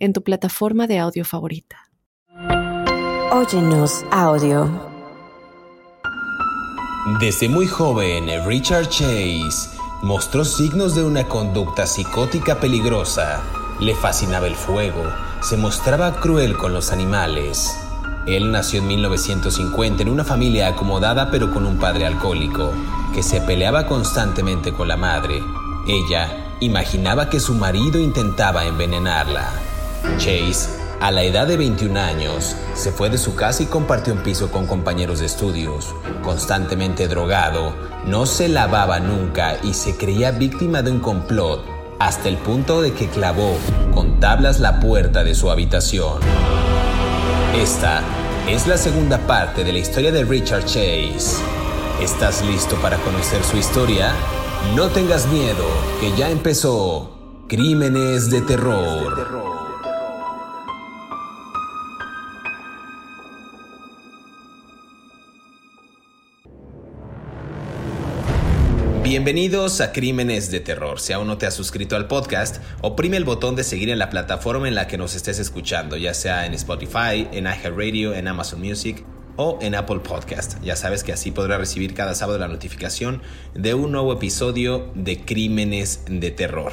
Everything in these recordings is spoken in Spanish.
en tu plataforma de audio favorita. Óyenos audio. Desde muy joven, Richard Chase mostró signos de una conducta psicótica peligrosa. Le fascinaba el fuego, se mostraba cruel con los animales. Él nació en 1950 en una familia acomodada pero con un padre alcohólico, que se peleaba constantemente con la madre. Ella imaginaba que su marido intentaba envenenarla. Chase a la edad de 21 años, se fue de su casa y compartió un piso con compañeros de estudios. Constantemente drogado, no se lavaba nunca y se creía víctima de un complot, hasta el punto de que clavó con tablas la puerta de su habitación. Esta es la segunda parte de la historia de Richard Chase. ¿Estás listo para conocer su historia? No tengas miedo, que ya empezó Crímenes de Terror. Bienvenidos a Crímenes de Terror. Si aún no te has suscrito al podcast, oprime el botón de seguir en la plataforma en la que nos estés escuchando, ya sea en Spotify, en iHeartRadio, en Amazon Music o en Apple Podcast. Ya sabes que así podrás recibir cada sábado la notificación de un nuevo episodio de Crímenes de Terror.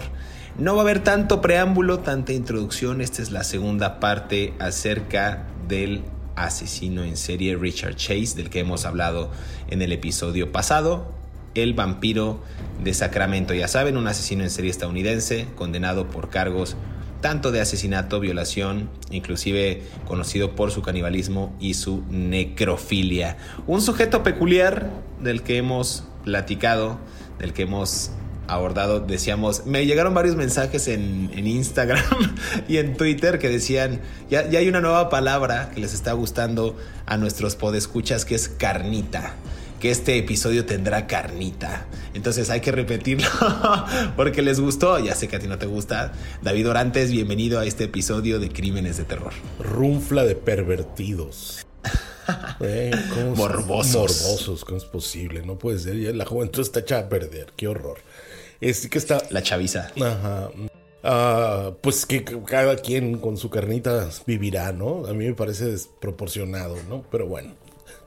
No va a haber tanto preámbulo, tanta introducción. Esta es la segunda parte acerca del asesino en serie Richard Chase, del que hemos hablado en el episodio pasado el vampiro de Sacramento. Ya saben, un asesino en serie estadounidense condenado por cargos tanto de asesinato, violación, inclusive conocido por su canibalismo y su necrofilia. Un sujeto peculiar del que hemos platicado, del que hemos abordado, decíamos, me llegaron varios mensajes en, Instagram y en Twitter que decían, ya, ya hay una nueva palabra que les está gustando a nuestros podescuchas que es carnita que este episodio tendrá carnita. Entonces hay que repetirlo porque les gustó. Ya sé que a ti no te gusta. David Orantes, bienvenido a este episodio de Crímenes de Terror. Runfla de pervertidos. Eh, morbosos. Morbosos, ¿cómo es posible? No puede ser. Ya la juventud está hecha a perder. Qué horror. Es que está. La chaviza. Ajá. Ah, pues que cada quien con su carnita vivirá, ¿no? A mí me parece desproporcionado, ¿no? Pero bueno.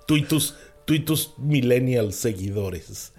Tú y tus y tus millennial seguidores.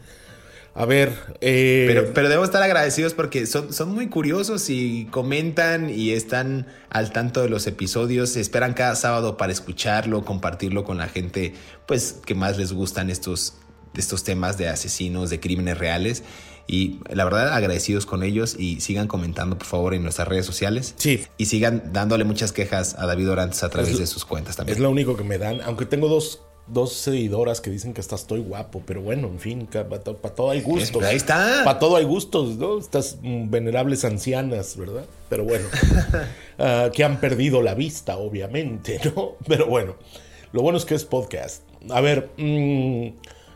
A ver. Eh, pero, pero debemos estar agradecidos porque son, son muy curiosos y comentan y están al tanto de los episodios. esperan cada sábado para escucharlo, compartirlo con la gente, pues que más les gustan estos, estos temas de asesinos, de crímenes reales. Y la verdad, agradecidos con ellos y sigan comentando, por favor, en nuestras redes sociales. Sí. Y sigan dándole muchas quejas a David Orantes a través de sus cuentas también. Es lo único que me dan, aunque tengo dos dos seguidoras que dicen que estás estoy guapo, pero bueno, en fin, para todo hay gustos. Ahí está. Para todo hay gustos, ¿no? Estas venerables ancianas, ¿verdad? Pero bueno, ah, que han perdido la vista, obviamente, ¿no? Pero bueno, lo bueno es que es podcast. A ver, mm,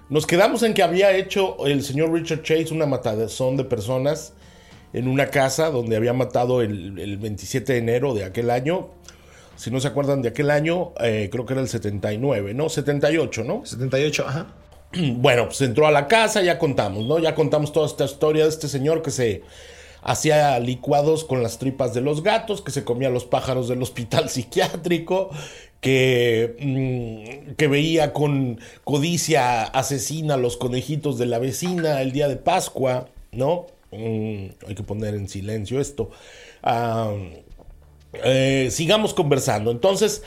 nos quedamos en que había hecho el señor Richard Chase una matazón de personas en una casa donde había matado el, el 27 de enero de aquel año si no se acuerdan de aquel año, eh, creo que era el 79, ¿no? 78, ¿no? 78, ajá. Bueno, pues entró a la casa, ya contamos, ¿no? Ya contamos toda esta historia de este señor que se hacía licuados con las tripas de los gatos, que se comía los pájaros del hospital psiquiátrico, que, mm, que veía con codicia asesina los conejitos de la vecina el día de Pascua, ¿no? Mm, hay que poner en silencio esto. Ah, eh, sigamos conversando. Entonces,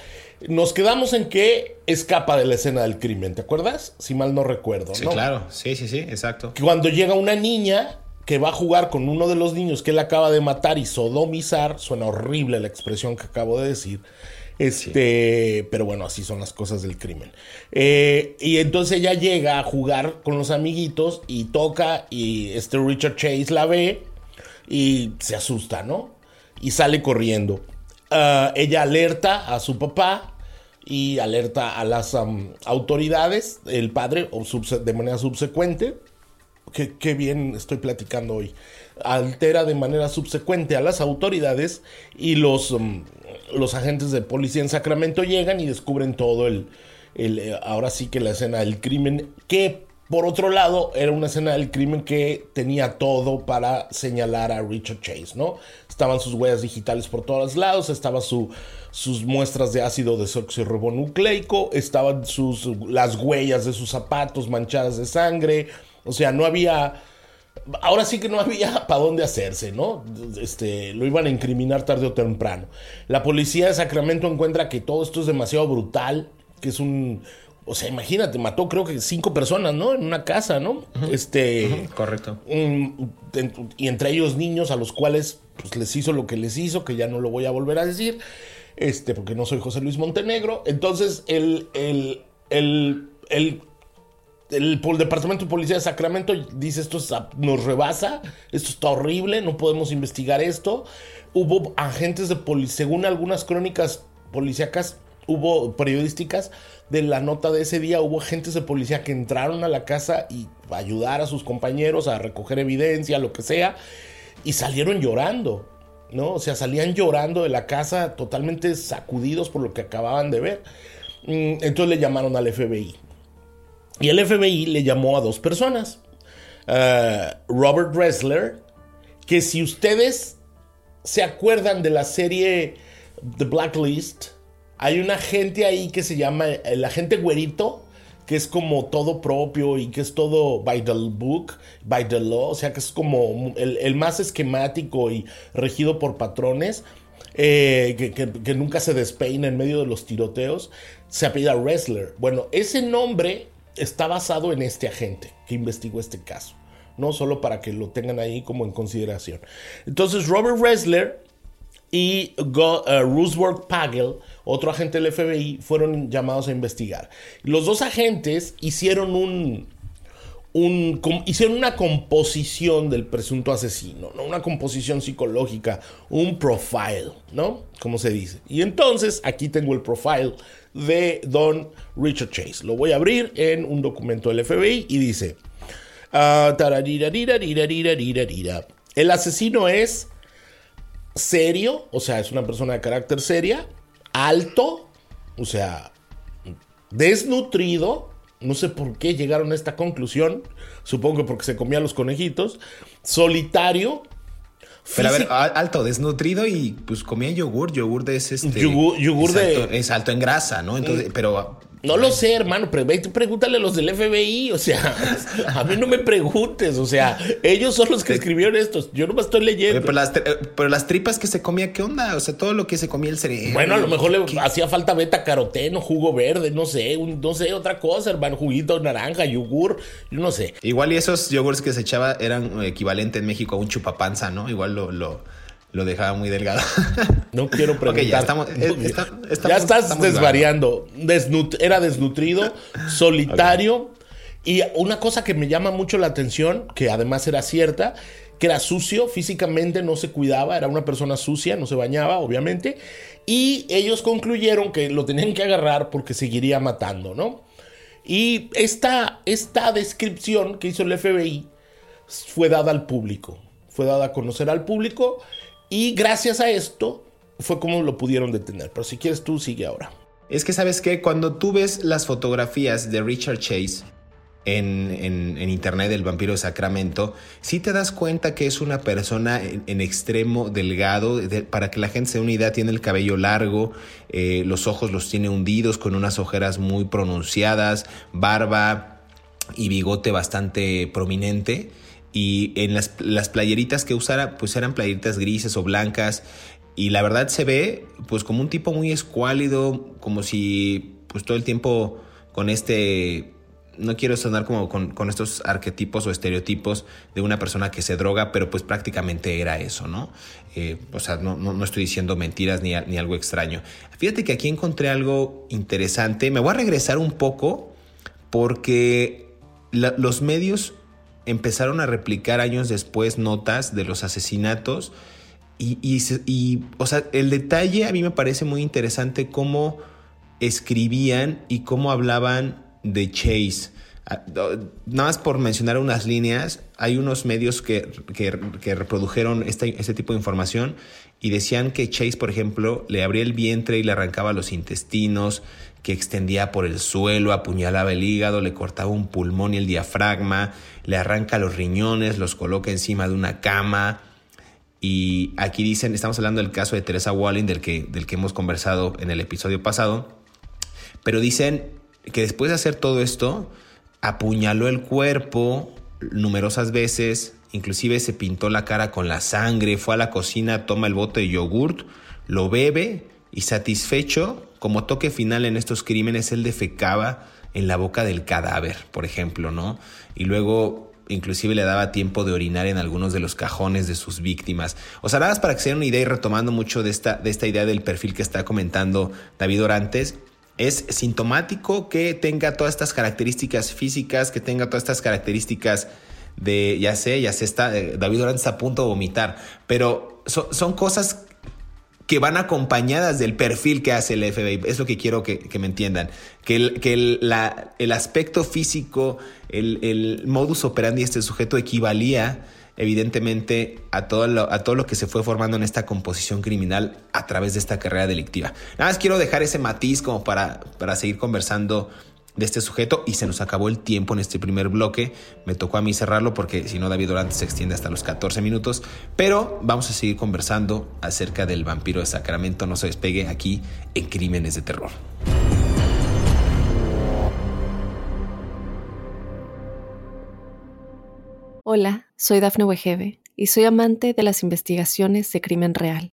nos quedamos en que escapa de la escena del crimen, ¿te acuerdas? Si mal no recuerdo. Sí, claro, sí, sí, sí, exacto. Cuando llega una niña que va a jugar con uno de los niños que él acaba de matar y sodomizar, suena horrible la expresión que acabo de decir. Este, pero bueno, así son las cosas del crimen. Eh, y entonces ella llega a jugar con los amiguitos y toca y este Richard Chase la ve y se asusta, ¿no? Y sale corriendo ah, ella alerta a su papá y alerta a las autoridades, el padre, de manera subsecuente. Qué, bien estoy platicando hoy. Altera de manera subsecuente a las autoridades y los, los agentes de policía en Sacramento llegan y descubren todo el, el, eh, ahora sí que la escena del crimen, que por otro lado, era una escena del crimen que tenía todo para señalar a Richard Chase, ¿no? Estaban sus huellas digitales por todos lados, estaban su, sus muestras de ácido desoxirribonucleico, estaban sus, las huellas de sus zapatos manchadas de sangre, o sea, no había... Ahora sí que no había para dónde hacerse, ¿no? Este, lo iban a incriminar tarde o temprano. La policía de Sacramento encuentra que todo esto es demasiado brutal, que es un, o sea, imagínate, mató creo que cinco personas, ¿no? En una casa, ¿no? Este. correcto. y entre ellos niños a los cuales pues, les hizo lo que les hizo, que ya no lo voy a volver a decir. Este, porque no soy José Luis Montenegro. Entonces, el, el, el, el el, Departamento de Policía de Sacramento dice esto nos rebasa, esto está horrible, no podemos investigar esto. Hubo agentes de policía, según algunas crónicas policíacas, hubo periodísticas de la nota de ese día, hubo agentes de policía que entraron a la casa y ayudar a sus compañeros a recoger evidencia, lo que sea, y salieron llorando, ¿no? O sea, salían llorando de la casa totalmente sacudidos por lo que acababan de ver. Mm, entonces le llamaron al FBI. Y el FBI le llamó a dos personas. Eh, Robert Ressler, que si ustedes se acuerdan de la serie The Blacklist, hay un agente ahí que se llama el agente güerito, que es como todo propio y que es todo by the book, by the law, o sea que es como el, más esquemático y regido por patrones, eh, que, nunca se despeina en medio de los tiroteos, se apellida Wrestler. Bueno, ese nombre está basado en este agente que investigó este caso, no solo para que lo tengan ahí como en consideración. Entonces, Robert Wrestler y Go, uh, Pagel, otro agente del FBI, fueron llamados a investigar. Los dos agentes hicieron un, un hicieron una composición del presunto asesino, ¿no? una composición psicológica, un profile, ¿no? Como se dice. Y entonces aquí tengo el profile de Don Richard Chase. Lo voy a abrir en un documento del FBI y dice: uh, El asesino es serio, o sea, es una persona de carácter seria, alto, o sea, desnutrido, no sé por qué llegaron a esta conclusión, supongo que porque se comía los conejitos, solitario. Pero a ver, alto, desnutrido y pues comía yogur, yogur de ese este, yogur, de... es alto en grasa, ¿no? Entonces, mm. pero no lo sé, hermano, pero pregúntale a los del FBI, o sea, a mí no me preguntes, o sea, ellos son los que escribieron esto, yo no me estoy leyendo. Pero las, pero las, tripas que se comía, ¿qué onda? O sea, todo lo que se comía el cerebro. Bueno, a lo mejor le hacía falta beta caroteno, jugo verde, no sé, no sé, otra cosa, hermano, juguito naranja, yogur, yo no sé. Igual y esos yogures que se echaba eran equivalente en México a un chupapanza, ¿no? Igual lo, lo lo dejaba muy delgado. No quiero preguntar. ya, estamos, eh, ya estás desvariando. era desnutrido, solitario. Y una cosa que me llama mucho la atención, que además era cierta, que era sucio, físicamente no se cuidaba, era una persona sucia, no se bañaba, obviamente. Y ellos concluyeron que lo tenían que agarrar porque seguiría matando, ¿no? Y esta, esta descripción que hizo el FBI fue dada al público. Fue dada a conocer al público y gracias a esto fue como lo pudieron detener. Pero si quieres tú, sigue ahora. Es que sabes que cuando tú ves las fotografías de Richard Chase en, internet del vampiro de Sacramento, sí te das cuenta que es una persona en, extremo delgado. para que la gente se una idea, tiene el cabello largo, eh, los ojos los tiene hundidos con unas ojeras muy pronunciadas, barba y bigote bastante prominente y en las, las playeritas que usara pues eran playeritas grises o blancas y la verdad se ve pues como un tipo muy escuálido, como si pues todo el tiempo con este no quiero sonar como con, estos arquetipos o estereotipos de una persona que se droga, pero pues prácticamente era eso, ¿no? Eh, o sea, no, no, estoy diciendo mentiras ni, ni, algo extraño. Fíjate que aquí encontré algo interesante. Me voy a regresar un poco porque los medios empezaron a replicar años después notas de los asesinatos Y, y, o sea, el detalle a mí me parece muy interesante cómo escribían y cómo hablaban de Chase. Ah, nada más por mencionar unas líneas, hay unos medios que, que, reprodujeron este, este, tipo de información y decían que Chase, por ejemplo, le abría el vientre y le arrancaba los intestinos, que extendía por el suelo, apuñalaba el hígado, le cortaba un pulmón y el diafragma, le arranca los riñones, los coloca encima de una cama. Y aquí dicen, estamos hablando del caso de Teresa Walling, del que, del que hemos conversado en el episodio pasado, pero dicen que después de hacer todo esto, apuñaló el cuerpo numerosas veces, inclusive se pintó la cara con la sangre, fue a la cocina, toma el bote de yogurt, lo bebe y satisfecho, como toque final en estos crímenes, él defecaba en la boca del cadáver, por ejemplo, ¿no? Y luego inclusive le daba tiempo de orinar en algunos de los cajones de sus víctimas. O sea, nada más para que se den una idea y retomando mucho de esta, de esta idea del perfil que está comentando David Orantes, es sintomático que tenga todas estas características físicas, que tenga todas estas características de, ya sé, ya sé, está, eh, David Orantes está a punto de vomitar, pero son cosas que van acompañadas del perfil que hace el FBI. Es lo que quiero que, me entiendan. Que el, que el, aspecto físico, el, el, modus operandi de este sujeto equivalía evidentemente a todo, lo, a todo lo que se fue formando en esta composición criminal a través de esta carrera delictiva. Nada más quiero dejar ese matiz como para, para seguir conversando de este sujeto y se nos acabó el tiempo en este primer bloque. Me tocó a mí cerrarlo porque si no David Durante se extiende hasta los 14 minutos. Pero vamos a seguir conversando acerca del vampiro de Sacramento. No se despegue aquí en Crímenes de Terror. Hola, soy Dafne Wegebe y soy amante de las investigaciones de crimen real.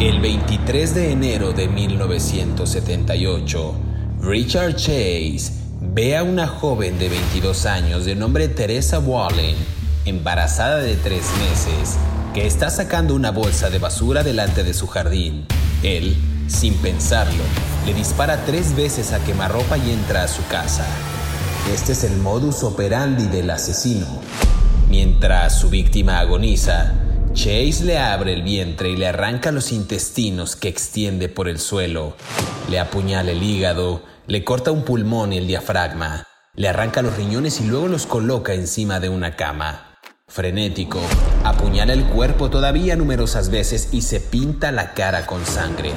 El 23 de enero de 1978, Richard Chase ve a una joven de 22 años de nombre Teresa Wallen, embarazada de tres meses, que está sacando una bolsa de basura delante de su jardín. Él, sin pensarlo, le dispara tres veces a quemarropa y entra a su casa. Este es el modus operandi del asesino. Mientras su víctima agoniza, Chase le abre el vientre y le arranca los intestinos que extiende por el suelo. Le apuñala el hígado, le corta un pulmón y el diafragma. Le arranca los riñones y luego los coloca encima de una cama. Frenético, apuñala el cuerpo todavía numerosas veces y se pinta la cara con sangre.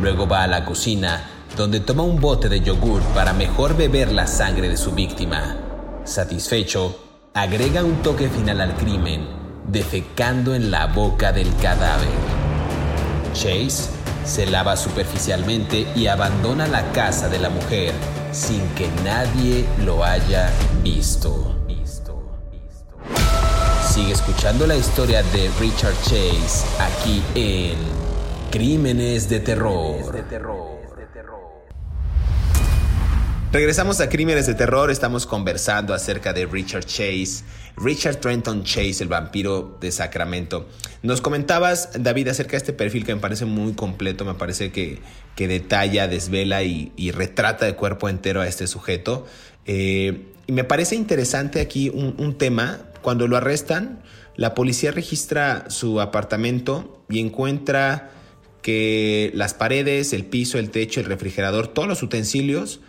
Luego va a la cocina, donde toma un bote de yogur para mejor beber la sangre de su víctima. Satisfecho, agrega un toque final al crimen defecando en la boca del cadáver. Chase se lava superficialmente y abandona la casa de la mujer sin que nadie lo haya visto. Sigue escuchando la historia de Richard Chase aquí en Crímenes de Terror. Regresamos a Crímenes de Terror, estamos conversando acerca de Richard Chase Richard Trenton Chase, el vampiro de Sacramento. Nos comentabas, David, acerca de este perfil que me parece muy completo, me parece que, que detalla, desvela y, retrata de cuerpo entero a este sujeto. Eh, y me parece interesante aquí un, un tema, cuando lo arrestan, la policía registra su apartamento y encuentra que las paredes, el piso, el techo, el refrigerador, todos los utensilios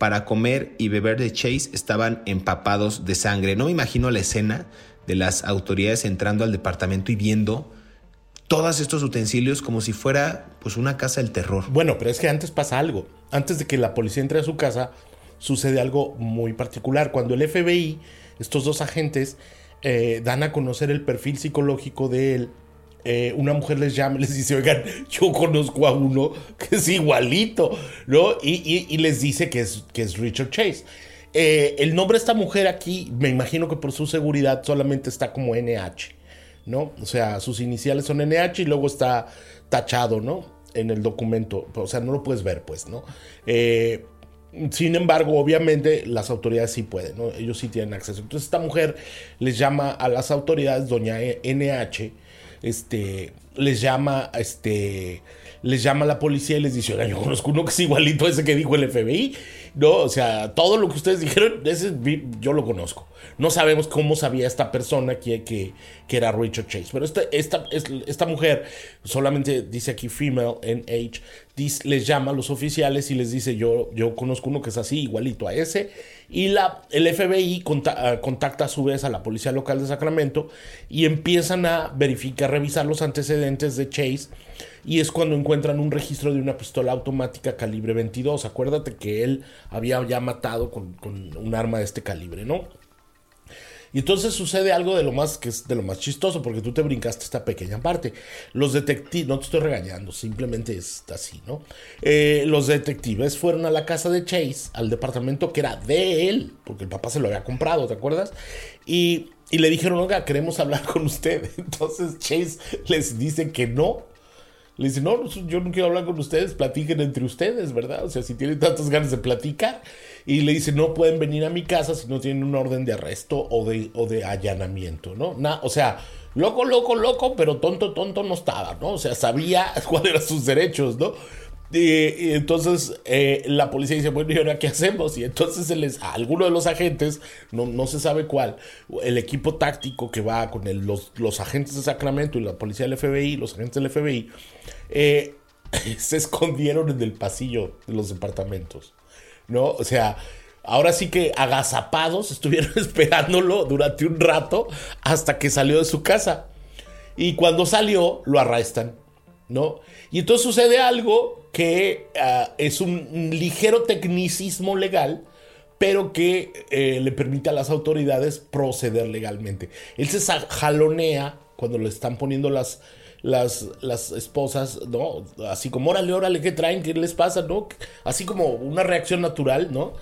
para comer y beber de Chase estaban empapados de sangre. No me imagino la escena de las autoridades entrando al departamento y viendo todos estos utensilios como si fuera pues una casa del terror. Bueno, pero es que antes pasa algo. Antes de que la policía entre a su casa, sucede algo muy particular. Cuando el FBI, estos dos agentes, eh, dan a conocer el perfil psicológico de él, eh, una mujer les llama les dice, oigan, yo conozco a uno que es igualito, ¿no? Y, les dice que es, que es Richard Chase. Eh, el nombre de esta mujer aquí, me imagino que por su seguridad solamente está como NH, ¿no? O sea, sus iniciales son NH y luego está tachado, ¿no? En el documento, o sea, no lo puedes ver, pues, ¿no? Eh, sin embargo, obviamente las autoridades sí pueden, ¿no? Ellos sí tienen acceso. Entonces esta mujer les llama a las autoridades, doña NH, este, les llama, este, les llama la policía y les dice, oiga, yo conozco uno que es igualito a ese que dijo el FBI, ¿no? O sea, todo lo que ustedes dijeron, ese yo lo conozco. No sabemos cómo sabía esta persona que, que, que era Richard Chase, pero esta, esta, esta mujer, solamente dice aquí female en age, les llama a los oficiales y les dice, yo, yo conozco uno que es así, igualito a ese, y la, el FBI ah, contacta a su vez a la policía local de Sacramento y empiezan a verificar, revisar los antecedentes de Chase y es cuando encuentran un registro de una pistola automática calibre 22. Acuérdate que él había ya matado con, con un arma de este calibre, ¿no? Y entonces sucede algo de lo más que es de lo más chistoso, porque tú te brincaste esta pequeña parte. Los detectives, no te estoy regañando, simplemente es así, ¿no? Eh, los detectives fueron a la casa de Chase, al departamento que era de él, porque el papá se lo había comprado, ¿te acuerdas? Y, y le dijeron, oiga, queremos hablar con usted. Entonces Chase les dice que no, le dice, no, yo no quiero hablar con ustedes, platiquen entre ustedes, ¿verdad? O sea, si tienen tantas ganas de platicar. Y le dice, no pueden venir a mi casa si no tienen una orden de arresto o de, o de allanamiento, ¿no? o sea, loco, loco, loco, pero tonto, tonto no estaba, ¿no? O sea, sabía cuáles eran sus derechos, ¿no? Y, entonces eh, la policía dice, bueno, ¿y ahora qué hacemos? Y entonces se alguno de los agentes, no, no se sabe cuál, el equipo táctico que va con los, los, agentes de Sacramento y la policía del FBI, los agentes del FBI, eh, se escondieron en el pasillo de los departamentos, ¿no? O sea, ahora sí que agazapados estuvieron esperándolo durante un rato hasta que salió de su casa. Y cuando salió, lo arrestan, ¿no? Y entonces sucede algo que ah, es un ligero tecnicismo legal, pero que eh, le permite a las autoridades proceder legalmente. Él se jalonea cuando le están poniendo las, las, las esposas, ¿no? Así como, órale, órale, ¿qué traen? ¿Qué les pasa? ¿No? Así como una reacción natural, ¿no?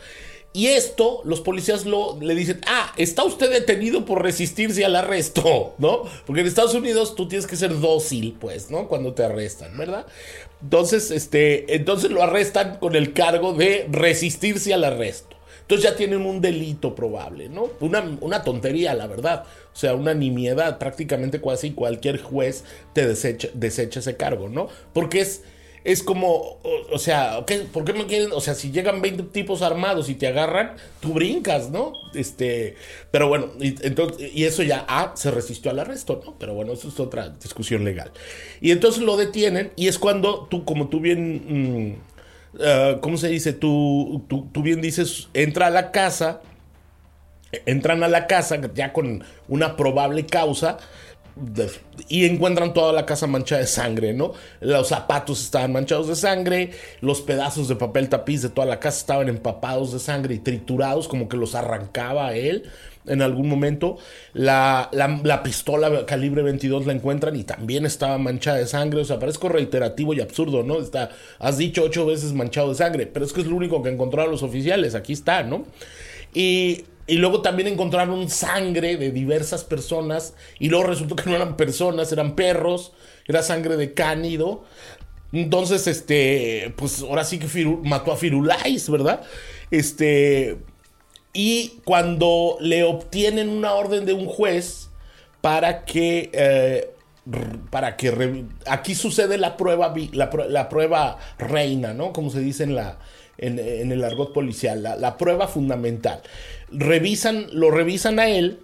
Y esto, los policías lo, le dicen, ah, está usted detenido por resistirse al arresto, ¿no? Porque en Estados Unidos tú tienes que ser dócil, pues, ¿no? Cuando te arrestan, ¿verdad? Entonces, este, entonces lo arrestan con el cargo de resistirse al arresto. Entonces ya tienen un delito probable, ¿no? Una, una tontería, la verdad. O sea, una nimiedad. Prácticamente casi cualquier juez te desecha, desecha ese cargo, ¿no? Porque es es como, o, sea, ¿por qué me quieren? O sea, si llegan 20 tipos armados y te agarran, tú brincas, ¿no? Este, pero bueno, y, entonces, y eso ya, ah, se resistió al arresto, ¿no? Pero bueno, eso es otra discusión legal. Y entonces lo detienen y es cuando tú, como tú bien, mm, ah, ¿cómo se dice? Tú, tú, tú bien dices, entra a la casa, entran a la casa ya con una probable causa y encuentran toda la casa manchada de sangre, ¿no? Los zapatos estaban manchados de sangre, los pedazos de papel tapiz de toda la casa estaban empapados de sangre y triturados, como que los arrancaba él en algún momento. La, pistola calibre 22 la encuentran y también estaba manchada de sangre. O sea, parezco reiterativo y absurdo, ¿no? Está, has dicho ocho veces manchado de sangre, pero es que es lo único que encontraron los oficiales. Aquí está, ¿no? Y y luego también encontraron sangre de diversas personas. Y luego resultó que no eran personas, eran perros. Era sangre de cánido. Entonces, este, pues ahora sí que mató a Firulais, ¿verdad? Este, y cuando le obtienen una orden de un juez para que, eh, para que, aquí sucede la prueba, la, la, prueba reina, ¿no? Como se dice en la, en, el argot policial, la, prueba fundamental. Revisan, lo revisan a él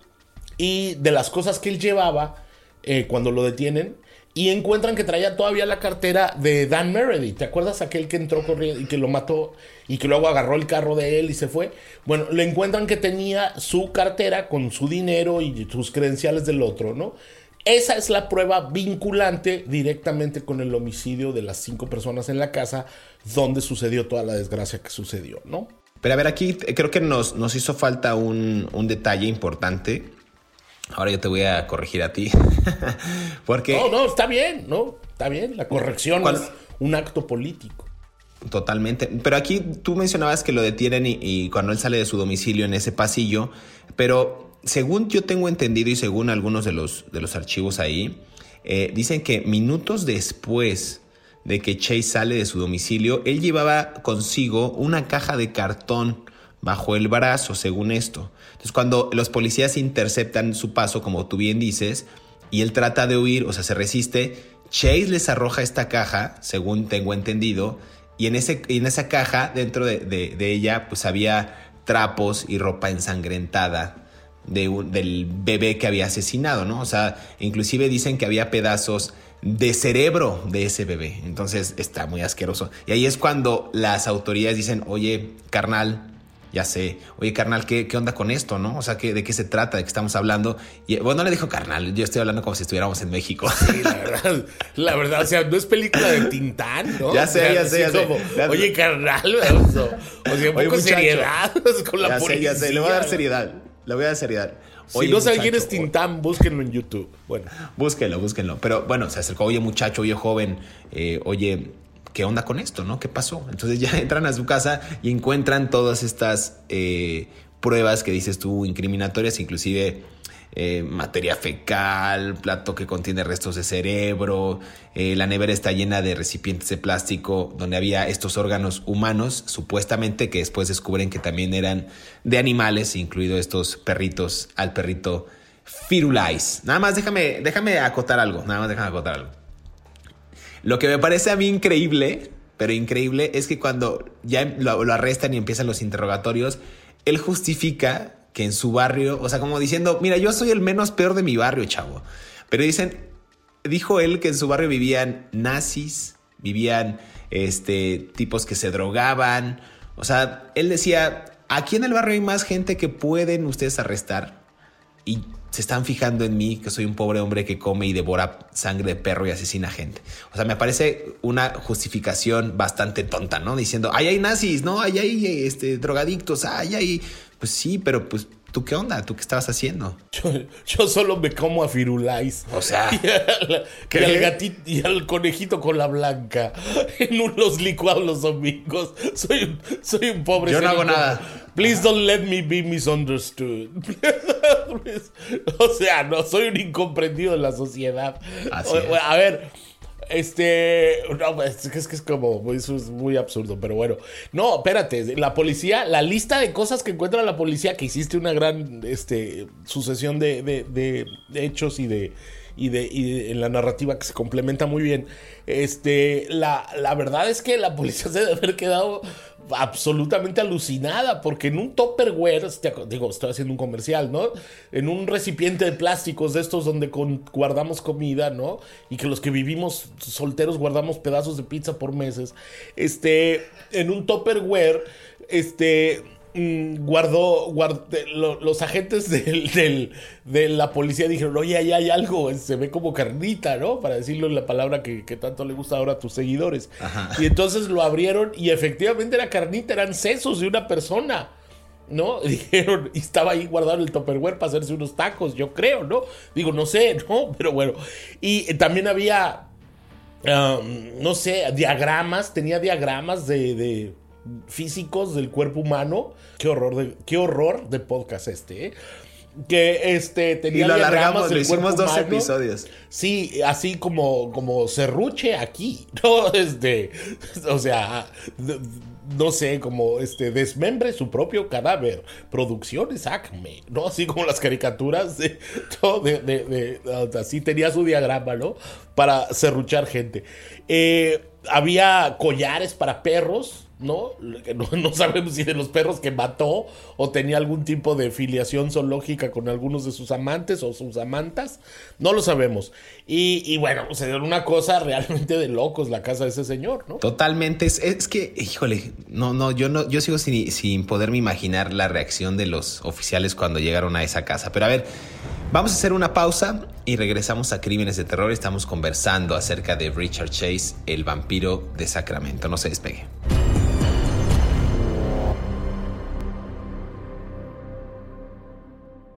y de las cosas que él llevaba eh, cuando lo detienen y encuentran que traía todavía la cartera de Dan Meredith. ¿Te acuerdas aquel que entró corriendo y que lo mató y que luego agarró el carro de él y se fue? Bueno, le encuentran que tenía su cartera con su dinero y sus credenciales del otro, ¿no? Esa es la prueba vinculante directamente con el homicidio de las cinco personas en la casa donde sucedió toda la desgracia que sucedió, ¿no? Pero a ver, aquí creo que nos, nos hizo falta un, detalle importante. Ahora yo te voy a corregir a ti. Porque. No, no, está bien, ¿no? Está bien. La corrección es un acto político. Totalmente. Pero aquí tú mencionabas que lo detienen y, y, cuando él sale de su domicilio en ese pasillo. Pero según yo tengo entendido y según algunos de los, de los archivos ahí, Eh, dicen que minutos después de que Chase sale de su domicilio, él llevaba consigo una caja de cartón bajo el brazo, según esto. Entonces, cuando los policías interceptan su paso, como tú bien dices, y él trata de huir, o sea, se resiste, Chase les arroja esta caja, según tengo entendido, y en, ese, en esa caja, dentro de, ella, pues había trapos y ropa ensangrentada de del bebé que había asesinado, ¿no? O sea, inclusive dicen que había pedazos de cerebro de ese bebé. Entonces está muy asqueroso. Y ahí es cuando las autoridades dicen, oye, carnal, ya sé, oye, carnal, ¿qué, qué onda con esto, no? O sea, ¿qué, ¿de qué se trata? ¿De qué estamos hablando? Y bueno, le dijo carnal, yo estoy hablando como si estuviéramos en México. Sí, la verdad, la verdad, o sea, no es película de Tintán, ¿no? Ya sé, ya sé, ya sé. Oye, carnal, o sea, un poco seriedad con la ya policía. Sé, ya sé, le voy a dar seriedad, le voy a dar seriedad. Oye, si no saben quién es Tintán, búsquenlo en YouTube. Bueno. Búsquenlo, búsquenlo. Pero bueno, se acercó, oye muchacho, oye joven, eh, oye, ¿qué onda con esto? ¿No? ¿Qué pasó? Entonces ya entran a su casa y encuentran todas estas eh, pruebas que dices tú, incriminatorias, inclusive eh, materia fecal, plato que contiene restos de cerebro, eh, la nevera está llena de recipientes de plástico donde había estos órganos humanos, supuestamente que después descubren que también eran de animales, incluido estos perritos, al perrito Firulais. Nada más déjame, déjame acotar algo, nada más déjame acotar algo. Lo que me parece a mí increíble, pero increíble, es que cuando ya lo, arrestan y empiezan los interrogatorios, él justifica que en su barrio, o sea, como diciendo, mira, yo soy el menos peor de mi barrio, chavo. Pero dicen, dijo él que en su barrio vivían nazis, vivían este, tipos que se drogaban. O sea, él decía, aquí en el barrio hay más gente que pueden ustedes arrestar. Y se están fijando en mí, que soy un pobre hombre que come y devora sangre de perro y asesina gente. O sea, me parece una justificación bastante tonta, ¿no? Diciendo, ay, hay nazis, ¿no? Ay, hay este, drogadictos, ay, hay... Pues sí, pero pues ¿Tú qué onda? ¿Tú qué estabas haciendo? Yo, solo me como a Firulais. O sea, y, al gatito y al conejito con la blanca en unos licuados los domingos. Soy un, soy un pobre. Yo no hago nada. Please don't let me be misunderstood. o sea, no soy un incomprendido de la sociedad. Así A ver, este, no, es que es, como, eso es muy absurdo, pero bueno. No, espérate, la policía, la lista de cosas que encuentra la policía, que hiciste una gran este, sucesión de, de, hechos y de, y de, y en la narrativa que se complementa muy bien. Este, la, la verdad es que la policía se debe haber quedado absolutamente alucinada porque en un Tupperware, digo, estoy haciendo un comercial, ¿no? En un recipiente de plásticos de estos donde guardamos comida, ¿no? Y que los que vivimos solteros guardamos pedazos de pizza por meses. Este, en un Tupperware, este, Mm, guardó, los agentes del, de la policía dijeron, oye, ahí hay algo, se ve como carnita, ¿no? Para decirlo en la palabra que, tanto le gusta ahora a tus seguidores. Y entonces lo abrieron y efectivamente era carnita, eran sesos de una persona. ¿no? Dijeron, y estaba ahí guardado el topperware para hacerse unos tacos, yo creo, ¿no? Digo, no sé, ¿no? Pero bueno. Y también había, um, no sé, diagramas, tenía diagramas de físicos del cuerpo humano. Qué horror de, qué horror de podcast este, ¿eh? que este tenía y lo alargamos, lo hicimos dos episodios. Sí, así como como serruche aquí, no este, o sea, no sé, como este desmembre su propio cadáver, producciones Acme, no así como las caricaturas de, de, de, así tenía su diagrama, ¿no? Para serruchar gente. Eh, había collares para perros ¿no? ¿no? sabemos si de los perros que mató o tenía algún tipo de filiación zoológica con algunos de sus amantes o sus amantas, no lo sabemos. Y, bueno, se dio una cosa realmente de locos la casa de ese señor, ¿no? Totalmente, es, es que, híjole, no, no, yo no, yo sigo sin, sin poderme imaginar la reacción de los oficiales cuando llegaron a esa casa. Pero a ver, vamos a hacer una pausa y regresamos a Crímenes de Terror. Estamos conversando acerca de Richard Chase, el vampiro de Sacramento. No se despegue.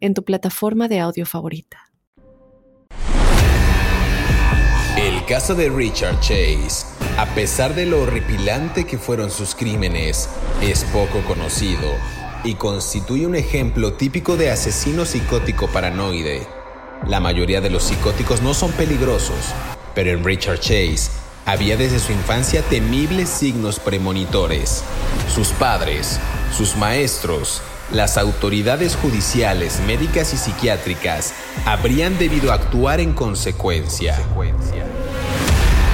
en tu plataforma de audio favorita. El caso de Richard Chase, a pesar de lo horripilante que fueron sus crímenes, es poco conocido y constituye un ejemplo típico de asesino psicótico paranoide la mayoría de los psicóticos no son peligrosos, pero en Richard Chase había desde su infancia temibles signos premonitores. Sus padres, sus maestros, las autoridades judiciales, médicas y psiquiátricas habrían debido actuar en consecuencia.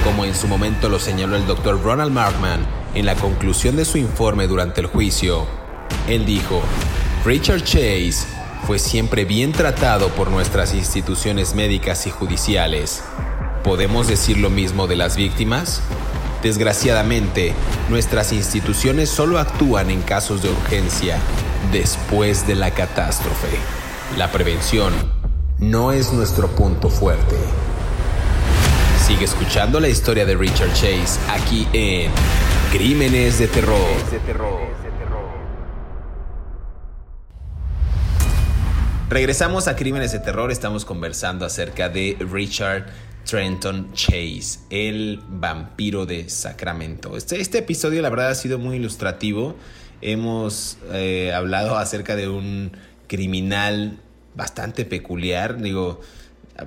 Como en su momento lo señaló el doctor Ronald Markman en la conclusión de su informe durante el juicio, él dijo, Richard Chase fue siempre bien tratado por nuestras instituciones médicas y judiciales. ¿Podemos decir lo mismo de las víctimas? Desgraciadamente, nuestras instituciones solo actúan en casos de urgencia, después de la catástrofe. La prevención no es nuestro punto fuerte. Sigue escuchando la historia de Richard Chase aquí en Crímenes de Terror. Regresamos a Crímenes de Terror, estamos conversando acerca de Richard Trenton Chase, el vampiro de Sacramento. Este, este episodio la verdad ha sido muy ilustrativo. Hemos eh, hablado acerca de un criminal bastante peculiar. Digo,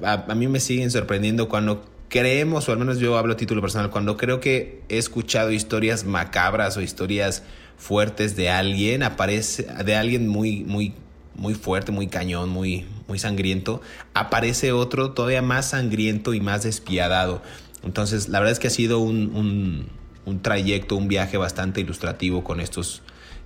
a, mí me siguen sorprendiendo cuando creemos, o al menos yo hablo a título personal, cuando creo que he escuchado historias macabras o historias fuertes de alguien, aparece de alguien muy, muy muy fuerte, muy cañón, muy, muy sangriento, aparece otro todavía más sangriento y más despiadado. Entonces, la verdad es que ha sido un, trayecto, un viaje bastante ilustrativo con estos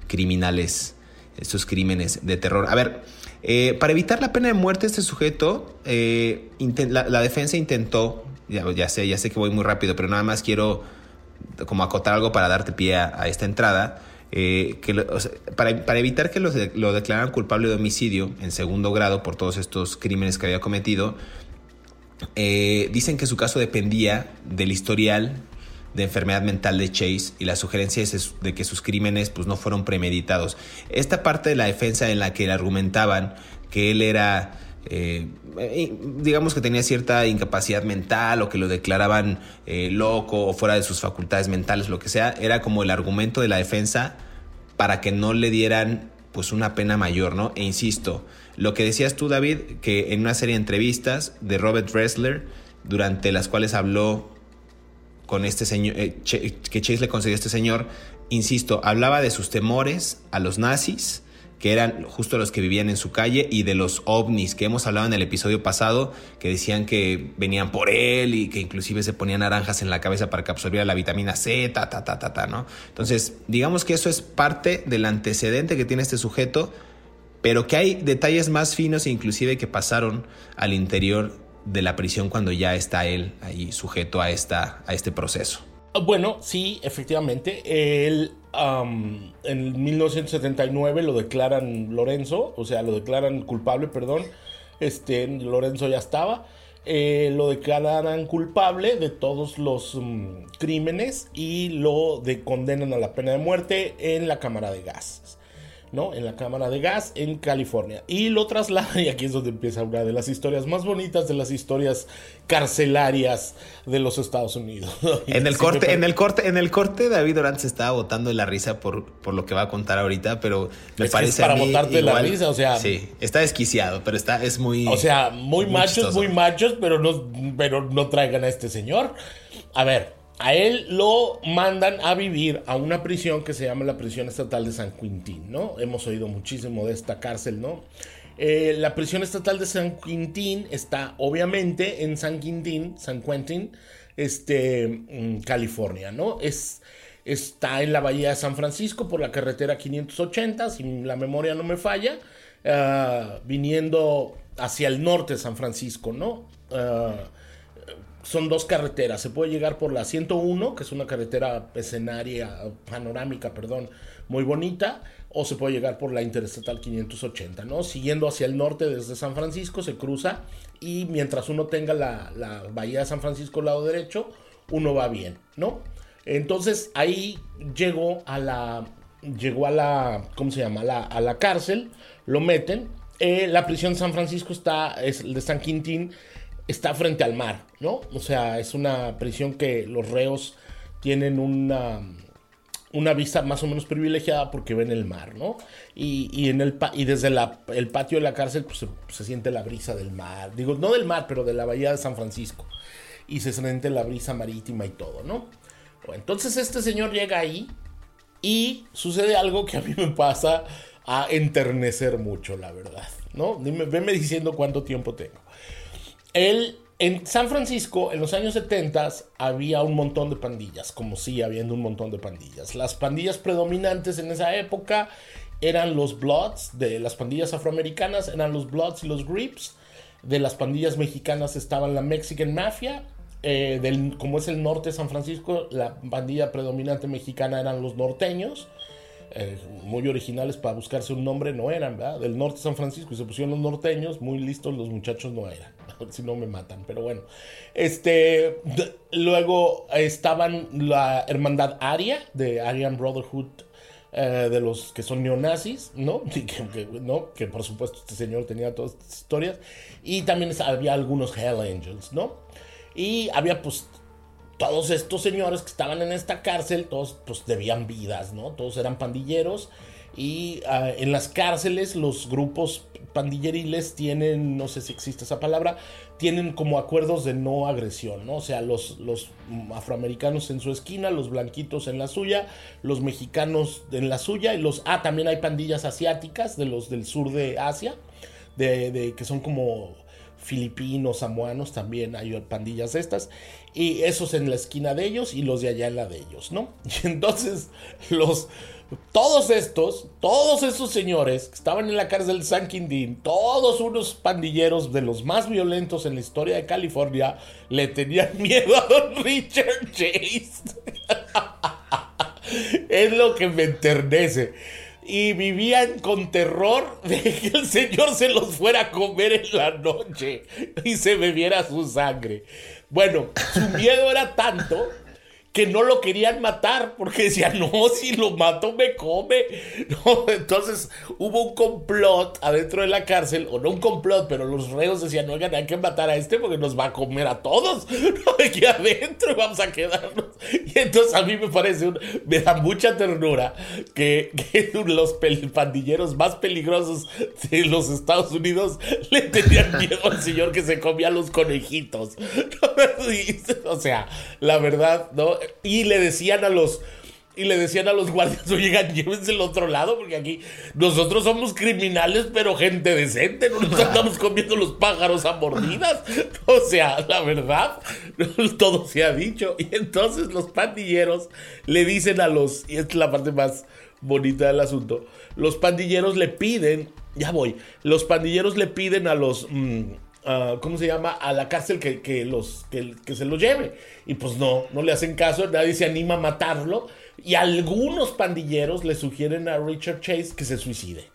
criminales, estos crímenes de terror. A ver, eh, para evitar la pena de muerte, este sujeto, eh, la, defensa intentó, ya, sé, ya sé que voy muy rápido, pero nada más quiero como acotar algo para darte pie a esta entrada. Eh, que para, evitar que lo, lo declararan culpable de homicidio en segundo grado por todos estos crímenes que había cometido, dicen que su caso dependía del historial de enfermedad mental de Chase y la sugerencia de que sus crímenes pues, no fueron premeditados. Esta parte de la defensa en la que le argumentaban que él era... Eh, digamos que tenía cierta incapacidad mental o que lo declaraban loco o fuera de sus facultades mentales, lo que sea, era como el argumento de la defensa para que no le dieran pues una pena mayor, ¿no? E insisto, lo que decías tú, David, que en una serie de entrevistas de Robert Ressler, durante las cuales habló con este señor, eh, que Chase le concedió a este señor, insisto, hablaba de sus temores a los nazis, que eran justo los que vivían en su calle, y de los ovnis que hemos hablado en el episodio pasado, que decían que venían por él y que inclusive se ponían naranjas en la cabeza para que absorbiera la vitamina C, ta, ta, ta, ta, ta, ¿no? Entonces, digamos que eso es parte del antecedente que tiene este sujeto, pero que hay detalles más finos inclusive que pasaron al interior de la prisión cuando ya está él ahí sujeto a, esta, a este proceso. Bueno, sí, efectivamente. Él en 1979 lo declaran Lorenzo, o sea, lo declaran culpable, perdón. Este, Lorenzo ya estaba. Eh, lo declaran culpable de todos los mm, crímenes y lo de, condenan a la pena de muerte en la cámara de gas. ¿No? En la cámara de gas en California. Y lo traslada, y aquí es donde empieza una de las historias más bonitas de las historias carcelarias de los Estados Unidos. en el corte, en el corte, en el corte, David Durant se estaba botando de la risa por, por lo que va a contar ahorita, pero me parece para botarte la risa, o sea. Sí, está desquiciado, pero está, es muy. O sea, muy, machos, muy machos, pero no, pero no traigan a este señor. A ver, a él lo mandan a vivir a una prisión que se llama la prisión estatal de San Quintín, ¿no? Hemos oído muchísimo de esta cárcel, ¿no? Eh, la prisión estatal de San Quintín está obviamente en San Quintín, San Quentin, este, California, ¿no? Es, está en la bahía de San Francisco por la carretera 580, si la memoria no me falla, ah, viniendo hacia el norte de San Francisco, ¿no? Uh, son dos carreteras. Se puede llegar por la 101, que es una carretera escenaria, panorámica, perdón, muy bonita, o se puede llegar por la Interestatal 580, ¿no? Siguiendo hacia el norte desde San Francisco se cruza y mientras uno tenga la, la bahía de San Francisco al lado derecho, uno va bien, ¿no? Entonces ahí llegó a la, llegó a la, ¿cómo se llama? La, a la cárcel, lo meten. Eh, la prisión de San Francisco está, es de San Quintín, está frente al mar, ¿no? O sea, es una prisión que los reos tienen una una vista más o menos privilegiada porque ven el mar, ¿no? Y, en el, y desde el patio de la cárcel pues, se, siente la brisa del mar. Digo, no del mar, pero de la bahía de San Francisco. Y se siente la brisa marítima y todo, ¿no? entonces este señor llega ahí y sucede algo que a mí me pasa a enternecer mucho, la verdad, ¿no? Dime, venme diciendo cuánto tiempo tengo. Él en San Francisco, en los años 70, había un montón de pandillas, como sigue habiendo un montón de pandillas. Las pandillas predominantes en esa época eran los Bloods, de las pandillas afroamericanas eran los Bloods y los Grips. De las pandillas mexicanas estaban la Mexican Mafia. Eh, como es el norte de San Francisco, la pandilla predominante mexicana eran los norteños. Eh, muy originales para buscarse un nombre no eran, ¿verdad? Del norte de San Francisco y se pusieron los norteños, muy listos los muchachos no eran, si no me matan, pero bueno. Este, luego estaban la hermandad Aria, de Aryan Brotherhood, eh, de los que son neonazis, ¿no? Que, ¿no? que por supuesto este señor tenía todas estas historias, y también había algunos Hell Angels, ¿no? Y había pues todos estos señores que estaban en esta cárcel, todos pues debían vidas, ¿no? Todos eran pandilleros y ah, en las cárceles los grupos pandilleriles tienen, no sé si existe esa palabra, tienen como acuerdos de no agresión, ¿no? O sea, los, los afroamericanos en su esquina, los blanquitos en la suya, los mexicanos en la suya y los... Ah, también hay pandillas asiáticas de los del sur de Asia, de, de que son como filipinos, samoanos, también hay pandillas estas, y esos en la esquina de ellos y los de allá en la de ellos, ¿no? Y entonces los, todos estos, todos esos señores que estaban en la cárcel de San Quintín, todos unos pandilleros de los más violentos en la historia de California, le tenían miedo a don Richard Chase. es lo que me enternece y vivían con terror de que el Señor se los fuera a comer en la noche y se bebiera su sangre. Bueno, su miedo era tanto que no lo querían matar porque decían, no, si lo mato me come. entonces hubo un complot adentro de la cárcel, o no un complot, pero los reos decían, oigan, hay que matar a este porque nos va a comer a todos. Aquí adentro vamos a quedarnos. Y entonces a mí me parece, me da mucha ternura que, los pandilleros más peligrosos de los Estados Unidos le tenían miedo al señor que se comía los conejitos. o sea, la verdad, ¿no? Y le decían a los y le decían a los guardias, oigan, llévense el otro lado, porque aquí nosotros somos criminales, pero gente decente, no nos andamos comiendo los pájaros a mordidas. O sea, la verdad, todo se ha dicho. Y entonces los pandilleros le dicen a los, y esta es la parte más bonita del asunto, los pandilleros le piden, ya voy, los pandilleros le piden a los... Mm, Ah, ¿cómo se llama? A la cárcel que, los, que, se lo lleve. Y pues no, no le hacen caso, nadie se anima a matarlo. Y algunos pandilleros le sugieren a Richard Chase que se suicide.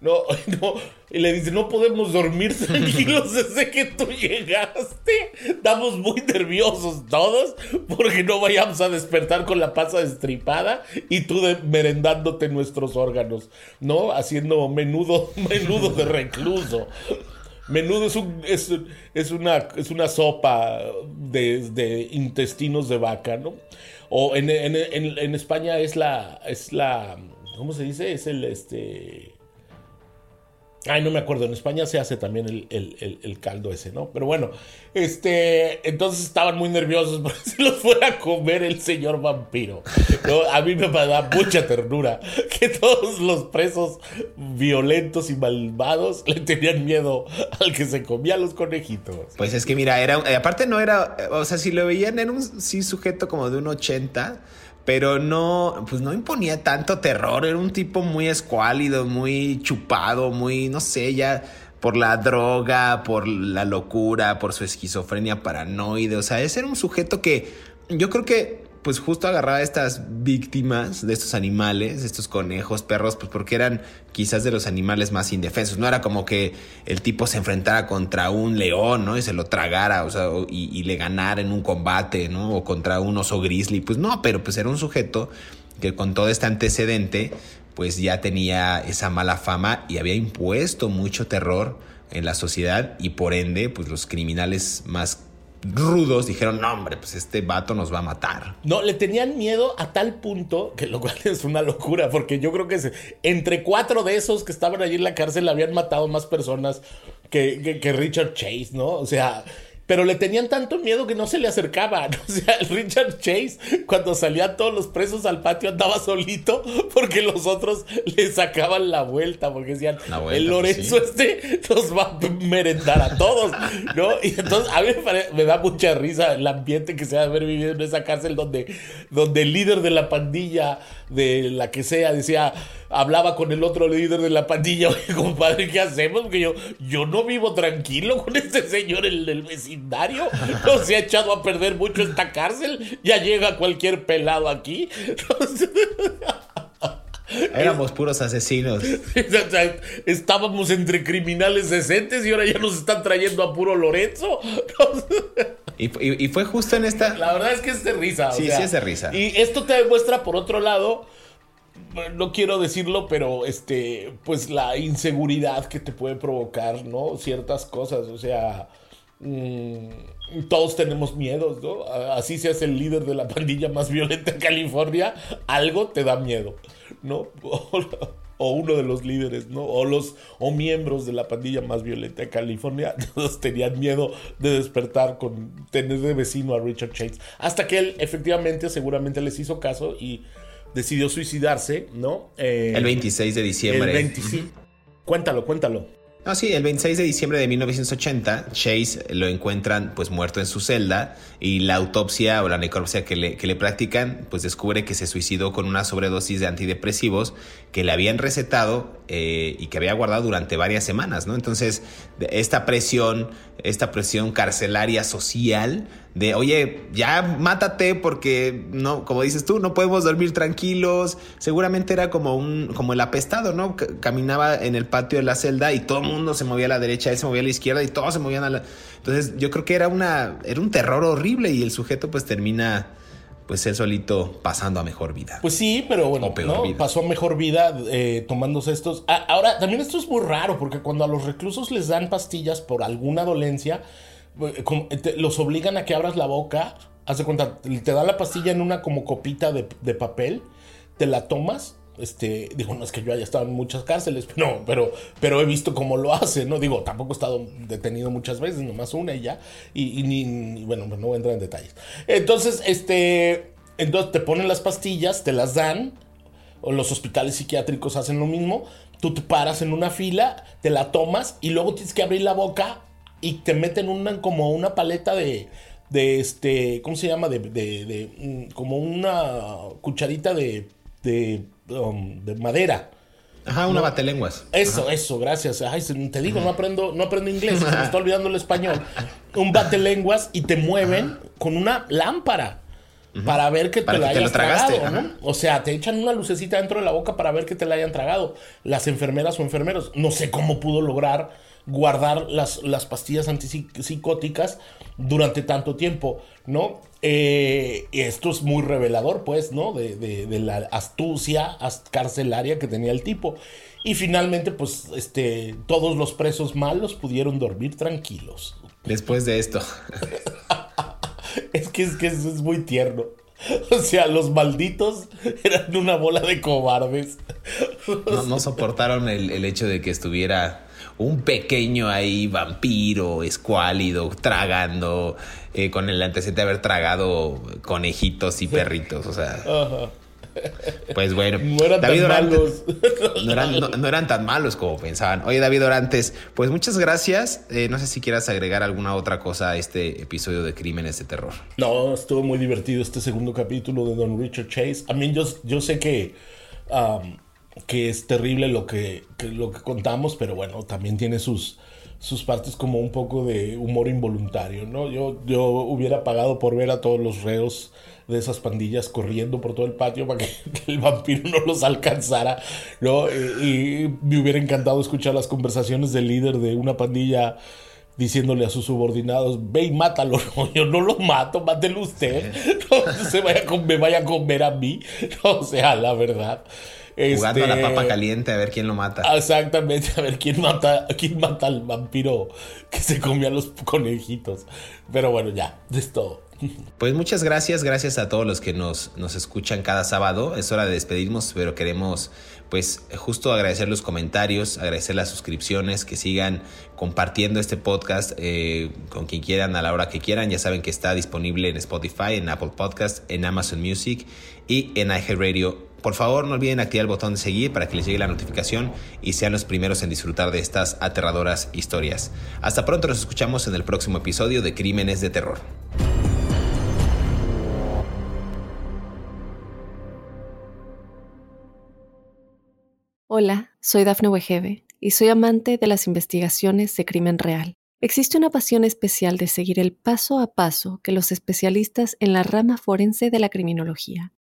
No, no, y le dice, no podemos dormir tranquilos desde que tú llegaste. Estamos muy nerviosos todos porque no vayamos a despertar con la pasa destripada y tú merendándote nuestros órganos, ¿no? Haciendo menudo, menudo de recluso. Menudo es, un, es, una, es una sopa de, intestinos de vaca, ¿no? O en, en, España es la, es la, ¿cómo se dice? Es el, este, Ay, no me acuerdo, en España se hace también el, caldo ese, ¿no? Pero bueno, este, entonces estaban muy nerviosos porque se los fuera a comer el señor vampiro. A mí me da mucha ternura que todos los presos violentos y malvados le tenían miedo al que se comía los conejitos. Pues es que mira, era, aparte no era, o sea, si lo veían era un sí sujeto como de un 80 pero no, pues no imponía tanto terror, era un tipo muy escuálido, muy chupado, muy, no sé, ya por la droga, por la locura, por su esquizofrenia paranoide, o sea, ese era un sujeto que yo creo que pues justo agarraba a estas víctimas de estos animales, estos conejos, perros, pues porque eran quizás de los animales más indefensos. No era como que el tipo se enfrentara contra un león, ¿no? Y se lo tragara, o sea, y, y le ganara en un combate, ¿no? O contra un oso grizzly. Pues no, pero pues era un sujeto que con todo este antecedente, pues ya tenía esa mala fama y había impuesto mucho terror en la sociedad y por ende, pues los criminales más rudos dijeron, no hombre, pues este vato nos va a matar. No, le tenían miedo a tal punto, que lo cual es una locura, porque yo creo que entre cuatro de esos que estaban allí en la cárcel habían matado más personas que, que Richard Chase, ¿no? O sea, pero le tenían tanto miedo que no se le acercaban. O sea, el Richard Chase, cuando salían todos los presos al patio, andaba solito porque los otros le sacaban la vuelta, porque decían, el pues Lorenzo este nos va a merendar a todos, ¿no? Y entonces a mí me, da mucha risa el ambiente que se ha de haber vivido en esa cárcel donde, donde el líder de la pandilla, de la que sea, decía hablaba con el otro líder de la pandilla, oye, compadre, ¿qué hacemos? Porque yo, yo no vivo tranquilo con este señor en el vecindario. No se ha echado a perder mucho esta cárcel. Ya llega cualquier pelado aquí. Éramos puros asesinos. Estábamos entre criminales decentes y ahora ya nos están trayendo a puro Lorenzo. Y, fue justo en esta. La verdad es que es de risa. Sí, sí es de risa. Y esto te demuestra, por otro lado, no quiero decirlo, pero este, pues la inseguridad que te puede provocar, ¿no? Ciertas cosas, o sea, mm, todos tenemos miedos, ¿no? Así seas el líder de la pandilla más violenta de California, algo te da miedo, ¿no? O, uno de los líderes, ¿no? O los o miembros de la pandilla más violenta de California, todos tenían miedo de despertar con tener de vecino a Richard Chase, hasta que él efectivamente seguramente les hizo caso y decidió suicidarse, ¿no? Eh, el 26 de diciembre. El 26. Cuéntalo, cuéntalo. Ah, sí, el 26 de diciembre de 1980, Chase lo encuentran pues muerto en su celda y la autopsia o la necropsia que le, que le practican pues descubre que se suicidó con una sobredosis de antidepresivos que le habían recetado eh, y que había guardado durante varias semanas, ¿no? Entonces, esta presión, esta presión carcelaria social de, oye, ya mátate porque, no, como dices tú, no podemos dormir tranquilos. Seguramente era como un, como el apestado, ¿no? caminaba en el patio de la celda y todo el mundo se movía a la derecha, él se movía a la izquierda y todos se movían a la... Entonces yo creo que era una, era un terror horrible y el sujeto pues termina pues él solito pasando a mejor vida. Pues sí, pero bueno, pasó a mejor vida eh, tomándose estos. Ah, ahora, también esto es muy raro, porque cuando a los reclusos les dan pastillas por alguna dolencia, eh, los obligan a que abras la boca, hace cuenta, te dan la pastilla en una como copita de, papel, te la tomas este, digo, no es que yo haya estado en muchas cárceles, no, pero, pero he visto cómo lo hacen, ¿no? Digo, tampoco he estado detenido muchas veces, nomás una y ya, y, ni, bueno, no voy a entrar en detalles. Entonces, este, entonces te ponen las pastillas, te las dan, los hospitales psiquiátricos hacen lo mismo, tú te paras en una fila, te la tomas y luego tienes que abrir la boca y te meten una, como una paleta de, de este, ¿cómo se llama? De, de, mm, como una cucharita de, de, um, de madera. Ajá, una batelenguas. Eso, eso, gracias. Ay, te digo, no aprendo, no aprendo inglés, se me está olvidando el español. Un batelenguas y te mueven con una lámpara para ver que te la hayas tragado, ¿no? O sea, te echan una lucecita dentro de la boca para ver que te la hayan tragado. Las enfermeras o enfermeros, no sé cómo pudo lograr guardar las, las pastillas antipsicóticas durante tanto tiempo, ¿no? Eh, esto es muy revelador, pues, ¿no? De, de, la astucia carcelaria que tenía el tipo. Y finalmente, pues, este, todos los presos malos pudieron dormir tranquilos. Después de esto. es que es que es muy tierno. O sea, los malditos eran una bola de cobardes. No, soportaron el, el, hecho de que estuviera un pequeño ahí vampiro, escuálido, tragando, eh, con el antecedente de haber tragado conejitos y perritos, o sea. Pues bueno, no eran David tan malos. No eran, tan malos como pensaban. Oye, David Orantes, pues muchas gracias. Eh, no sé si quieras agregar alguna otra cosa a este episodio de Crímenes de Terror. No, estuvo muy divertido este segundo capítulo de Don Richard Chase. A mí yo, yo sé que que es terrible lo que, lo que contamos, pero bueno, también tiene sus, sus partes como un poco de humor involuntario, ¿no? Yo, yo hubiera pagado por ver a todos los reos de esas pandillas corriendo por todo el patio para que, el vampiro no los alcanzara, ¿no? Y, y, me hubiera encantado escuchar las conversaciones del líder de una pandilla diciéndole a sus subordinados, ve y mátalo, yo no lo mato, mátelo usted, no se vaya a, me vaya a comer a mí, o sea, la verdad. Jugando a la papa este, caliente a ver quién lo mata. Exactamente, a ver quién mata, quién mata al vampiro que se comía a los conejitos. Pero bueno, ya, es todo. Pues muchas gracias, gracias a todos los que nos, nos escuchan cada sábado. Es hora de despedirnos, pero queremos pues justo agradecer los comentarios, agradecer las suscripciones, que sigan compartiendo este podcast eh, con quien quieran a la hora que quieran. Ya saben que está disponible en Spotify, en Apple Podcast, en Amazon Music y en iHeartRadio. Por favor, no olviden activar el botón de seguir para que les llegue la notificación y sean los primeros en disfrutar de estas aterradoras historias. Hasta pronto, nos escuchamos en el próximo episodio de Crímenes de Terror. Hola, soy Dafne Wegebe y soy amante de las investigaciones de crimen real. Existe una pasión especial de seguir el paso a paso que los especialistas en la rama forense de la criminología